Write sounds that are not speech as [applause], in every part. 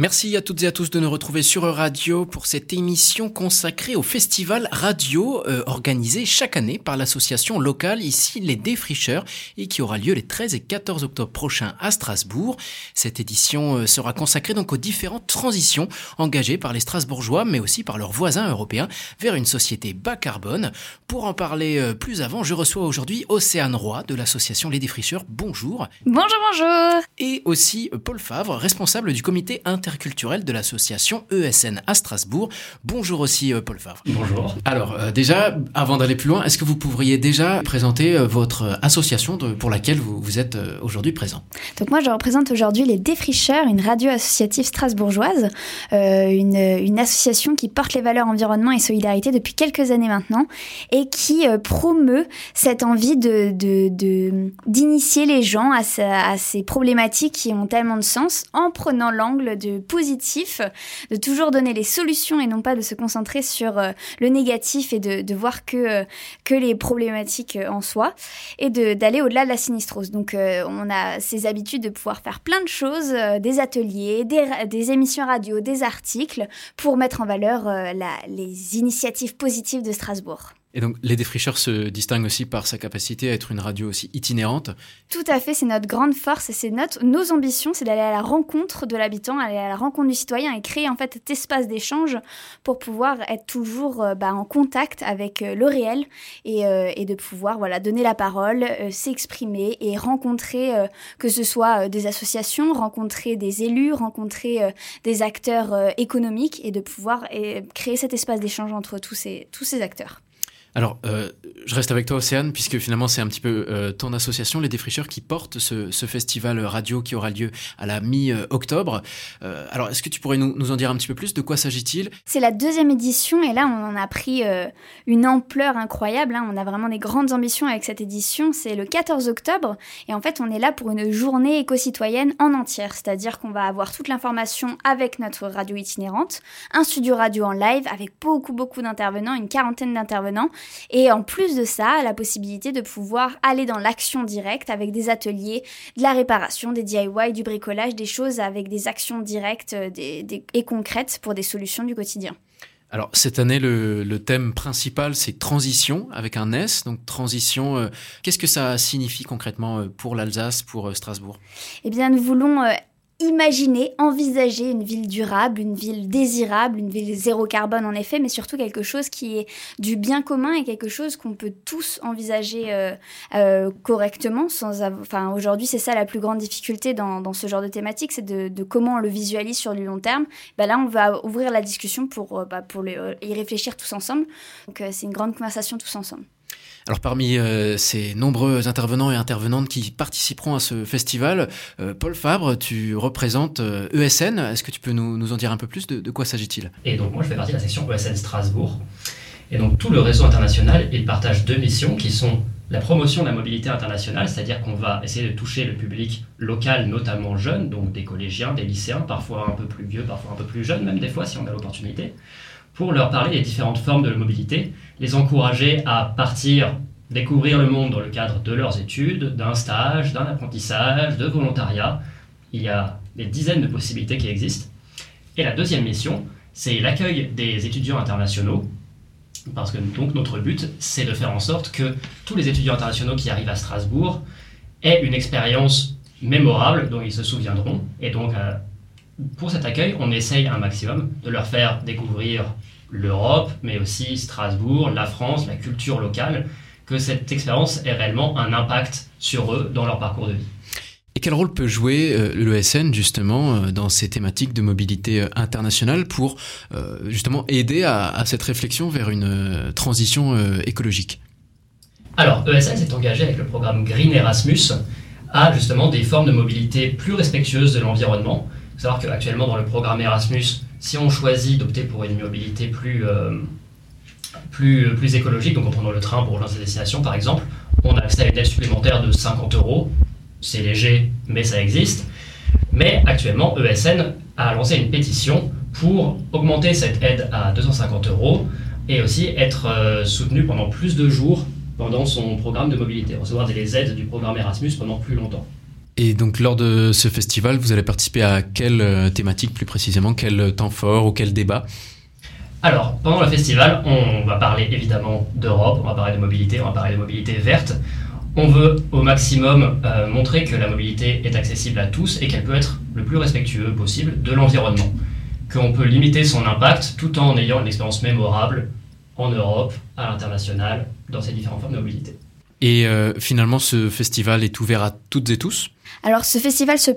Merci à toutes et à tous de nous retrouver sur Radio pour cette émission consacrée au festival radio euh, organisé chaque année par l'association locale ici les Défricheurs et qui aura lieu les 13 et 14 octobre prochains à Strasbourg. Cette édition euh, sera consacrée donc aux différentes transitions engagées par les Strasbourgeois mais aussi par leurs voisins européens vers une société bas carbone. Pour en parler euh, plus avant, je reçois aujourd'hui Océane Roy de l'association Les Défricheurs. Bonjour. Bonjour, bonjour. Et aussi Paul Favre, responsable du comité inter culturel de l'association ESN à Strasbourg. Bonjour aussi euh, Paul Favre. Bonjour. Alors euh, déjà, avant d'aller plus loin, est-ce que vous pourriez déjà présenter euh, votre association pour laquelle vous, vous êtes aujourd'hui présent? Donc moi je représente aujourd'hui les Défricheurs, une radio associative strasbourgeoise, une, une, association qui porte les valeurs environnement et solidarité depuis quelques années maintenant et qui promeut cette envie de, d'initier de, les gens à, à ces problématiques qui ont tellement de sens en prenant l'angle de positif, de toujours donner les solutions et non pas de se concentrer sur euh, le négatif et de, voir que, euh, que les problématiques euh, en soi et d'aller au-delà de la sinistrose. Donc on a ces habitudes de pouvoir faire plein de choses, des ateliers, des, émissions radio, des articles pour mettre en valeur les initiatives positives de Strasbourg. Et donc, les défricheurs se distinguent aussi par sa capacité à être une radio aussi itinérante. Tout à fait, c'est notre grande force c'est notre, nos ambitions, c'est d'aller à la rencontre de l'habitant, aller à la rencontre du citoyen et créer en fait cet espace d'échange pour pouvoir être toujours euh, bah, en contact avec euh, le réel et, euh, et, de pouvoir voilà donner la parole, s'exprimer et rencontrer que ce soit des associations, rencontrer des élus, rencontrer des acteurs économiques et de pouvoir créer cet espace d'échange entre tous ces, tous ces acteurs. Alors, euh, je reste avec toi, Océane, puisque finalement, c'est un petit peu euh, ton association, les défricheurs, qui porte ce, festival radio qui aura lieu à la mi-octobre. Euh, alors, est-ce que tu pourrais nous, en dire un petit peu plus? De quoi s'agit-il? C'est la deuxième édition, et là, on en a pris une ampleur incroyable. Hein. On a vraiment des grandes ambitions avec cette édition. C'est le 14 octobre, et en fait, on est là pour une journée éco-citoyenne en entière. C'est-à-dire qu'on va avoir toute l'information avec notre radio itinérante, un studio radio en live avec beaucoup, beaucoup d'intervenants, une quarantaine d'intervenants et en plus de ça, la possibilité de pouvoir aller dans l'action directe avec des ateliers, de la réparation, des DIY, du bricolage, des choses avec des actions directes euh, et concrètes pour des solutions du quotidien. Alors cette année, le, thème principal, c'est transition avec un S. Donc transition, euh, qu'est-ce que ça signifie concrètement euh, pour l'Alsace, pour Strasbourg? Eh bien, nous voulons imaginer, envisager une ville durable, une ville désirable, une ville zéro carbone en effet, mais surtout quelque chose qui est du bien commun et quelque chose qu'on peut tous envisager euh, euh, correctement. Sans enfin, aujourd'hui, c'est ça la plus grande difficulté dans, ce genre de thématique, c'est de, comment on le visualise sur du long terme. Ben là, on va ouvrir la discussion pour, euh, bah, pour y réfléchir tous ensemble. Donc, c'est une grande conversation tous ensemble. Alors parmi euh, ces nombreux intervenants et intervenantes qui participeront à ce festival, euh, Paul Fabre, tu représentes ESN. Euh, e Est-ce que tu peux nous, en dire un peu plus de, quoi s'agit-il? Et donc moi je fais partie de la section ESN Strasbourg. Et donc tout le réseau international, il partage deux missions qui sont la promotion de la mobilité internationale, c'est-à-dire qu'on va essayer de toucher le public local, notamment jeune, donc des collégiens, des lycéens, parfois un peu plus vieux, parfois un peu plus jeunes, même des fois si on a l'opportunité pour leur parler des différentes formes de mobilité, les encourager à partir découvrir le monde dans le cadre de leurs études, d'un stage, d'un apprentissage, de volontariat. Il y a des dizaines de possibilités qui existent. Et la deuxième mission, c'est l'accueil des étudiants internationaux, parce que donc notre but, c'est de faire en sorte que tous les étudiants internationaux qui arrivent à Strasbourg aient une expérience mémorable dont ils se souviendront. Et donc, euh, pour cet accueil, on essaye un maximum de leur faire découvrir l'Europe, mais aussi Strasbourg, la France, la culture locale, que cette expérience ait réellement un impact sur eux dans leur parcours de vie. Et quel rôle peut jouer euh, l'ESN justement euh, dans ces thématiques de mobilité euh, internationale pour justement aider à, cette réflexion vers une transition écologique? Alors ESN s'est engagé avec le programme Green Erasmus à justement des formes de mobilité plus respectueuses de l'environnement. Il faut savoir qu'actuellement dans le programme Erasmus, si on choisit d'opter pour une mobilité plus, euh, écologique, donc en prenant le train pour rejoindre sa destination par exemple, on a accès à une aide supplémentaire de 50 euros. C'est léger, mais ça existe. Mais actuellement, ESN a lancé une pétition pour augmenter cette aide à 250 euros et aussi être euh, soutenu pendant plus de jours pendant son programme de mobilité, recevoir des aides du programme Erasmus pendant plus longtemps. Et donc lors de ce festival, vous allez participer à quelle euh, thématique plus précisément, quel temps fort ou quel débat? Alors, pendant le festival, on va parler évidemment d'Europe, on va parler de mobilité, on va parler de mobilité verte. On veut au maximum euh, montrer que la mobilité est accessible à tous et qu'elle peut être le plus respectueux possible de l'environnement. Qu'on peut limiter son impact tout en ayant une expérience mémorable en Europe, à l'international, dans ces différentes formes de mobilité. Et euh, finalement, ce festival est ouvert à toutes et tous? Alors ce festival se,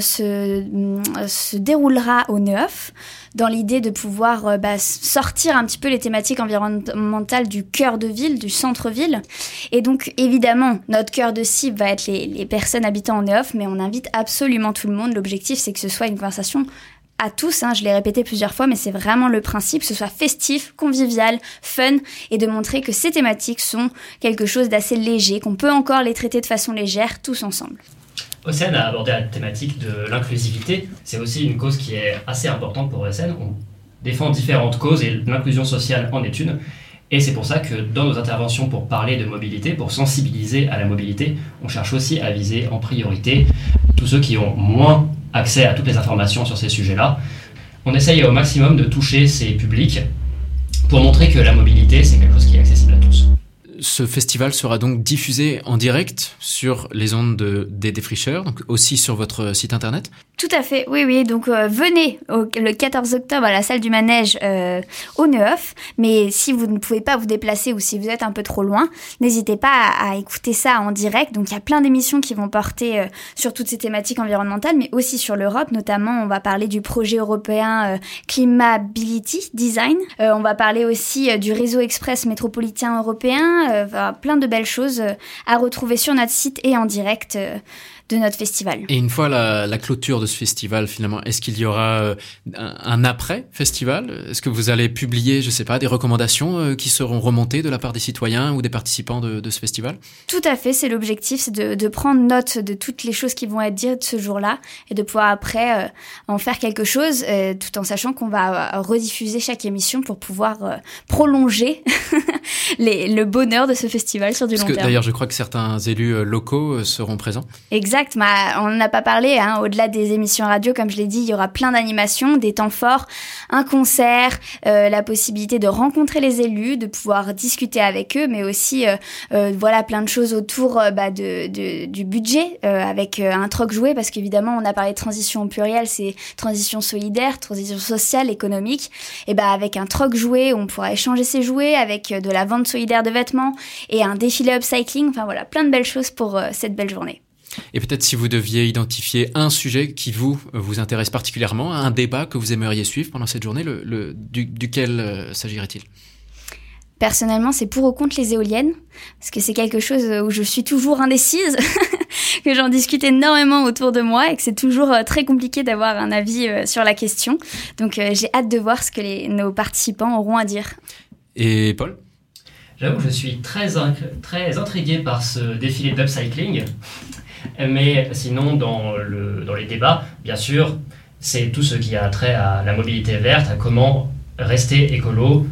se, déroulera au Neuf dans l'idée de pouvoir euh, bah, sortir un petit peu les thématiques environnementales du cœur de ville, du centre-ville. Et donc évidemment, notre cœur de cible va être les, les personnes habitant au Neuf, mais on invite absolument tout le monde. L'objectif c'est que ce soit une conversation à tous, hein, je l'ai répété plusieurs fois, mais c'est vraiment le principe, que ce soit festif, convivial, fun, et de montrer que ces thématiques sont quelque chose d'assez léger, qu'on peut encore les traiter de façon légère tous ensemble. OCN a abordé la thématique de l'inclusivité. C'est aussi une cause qui est assez importante pour OCN. On défend différentes causes et l'inclusion sociale en est une. Et c'est pour ça que dans nos interventions pour parler de mobilité, pour sensibiliser à la mobilité, on cherche aussi à viser en priorité tous ceux qui ont moins accès à toutes les informations sur ces sujets-là. On essaye au maximum de toucher ces publics pour montrer que la mobilité, c'est quelque chose qui est accessible à tous. Ce festival sera donc diffusé en direct sur les ondes de, des défricheurs, donc aussi sur votre site internet Tout à fait, oui, oui. Donc euh, venez le 14 octobre à la salle du manège euh, au Neuf. Mais si vous ne pouvez pas vous déplacer ou si vous êtes un peu trop loin, n'hésitez pas à, écouter ça en direct. Donc il y a plein d'émissions qui vont porter euh, sur toutes ces thématiques environnementales, mais aussi sur l'Europe. Notamment, on va parler du projet européen Climability Design. on va parler aussi du réseau express métropolitain européen euh, plein de belles choses euh, à retrouver sur notre site et en direct euh, de notre festival. Et une fois la, clôture de ce festival, finalement, est-ce qu'il y aura euh, un, après-festival? Est-ce que vous allez publier, je sais pas, des recommandations euh, qui seront remontées de la part des citoyens ou des participants de, ce festival? Tout à fait, c'est l'objectif, c'est de, prendre note de toutes les choses qui vont être dites ce jour-là et de pouvoir après euh, en faire quelque chose, tout en sachant qu'on va rediffuser chaque émission pour pouvoir prolonger [laughs] le bonheur de ce festival sur du Parce long terme. D'ailleurs, je crois que certains élus locaux seront présents. Exact. on n'en a pas parlé. Hein. Au-delà des émissions radio, comme je l'ai dit, il y aura plein d'animations, des temps forts, un concert, euh, la possibilité de rencontrer les élus, de pouvoir discuter avec eux, mais aussi euh, euh, voilà plein de choses autour bah, de, du budget avec un troc joué, parce qu'évidemment, on a parlé de transition au pluriel, c'est transition solidaire, transition sociale, économique. Et bah avec un troc joué, on pourra échanger ses jouets, avec de la vente solidaire de vêtements et un défilé upcycling. Enfin voilà, plein de belles choses pour cette belle journée. Et peut-être si vous deviez identifier un sujet qui vous vous intéresse particulièrement, un débat que vous aimeriez suivre pendant cette journée, le, duquel euh, s'agirait-il? Personnellement, c'est pour ou contre les éoliennes, parce que c'est quelque chose où je suis toujours indécise, [laughs] que j'en discute énormément autour de moi et que c'est toujours euh, très compliqué d'avoir un avis euh, sur la question. Donc j'ai hâte de voir ce que les, nos participants auront à dire. Et Paul? J'avoue que je suis très, très intrigué par ce défilé d'upcycling. Mais sinon, dans, le, dans les débats, bien sûr, c'est tout ce qui a trait à la mobilité verte, à comment rester écolo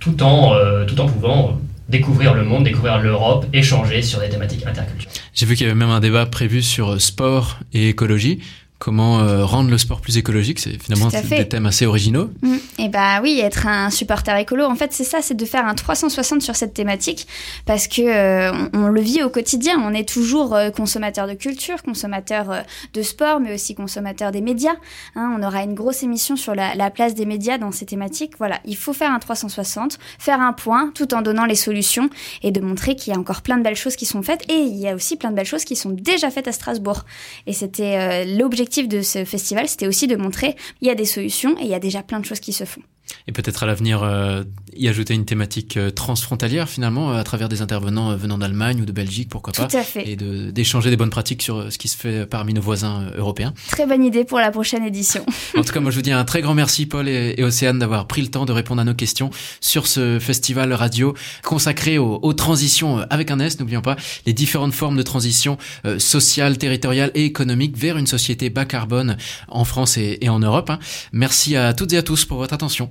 tout en, euh, tout en pouvant découvrir le monde, découvrir l'Europe, échanger sur des thématiques interculturelles. J'ai vu qu'il y avait même un débat prévu sur sport et écologie comment euh, rendre le sport plus écologique. C'est finalement des thèmes assez originaux. Mm. Et bah oui, être un supporter écolo, en fait, c'est ça, c'est de faire un 360 sur cette thématique parce que euh, on, le vit au quotidien. On est toujours euh, consommateur de culture, consommateur de sport, mais aussi consommateur des médias. Hein. on aura une grosse émission sur la, la, place des médias dans ces thématiques. Voilà, il faut faire un 360, faire un point, tout en donnant les solutions et de montrer qu'il y a encore plein de belles choses qui sont faites et il y a aussi plein de belles choses qui sont déjà faites à Strasbourg. Et c'était l'objectif de ce festival, c'était aussi de montrer il y a des solutions et il y a déjà plein de choses qui se font. Et peut-être à l'avenir euh, y ajouter une thématique euh, transfrontalière finalement euh, à travers des intervenants venant d'Allemagne ou de Belgique, pourquoi pas. Tout à fait. Et d'échanger des bonnes pratiques sur ce qui se fait parmi nos voisins européens. Très bonne idée pour la prochaine édition. [laughs] en tout cas, moi je vous dis un très grand merci Paul et, Océane d'avoir pris le temps de répondre à nos questions sur ce festival radio consacré aux, transitions avec un S, n'oublions pas les différentes formes de transition sociale, territoriale et économique vers une société bas carbone en France et, en Europe. Hein. Merci à toutes et à tous pour votre attention.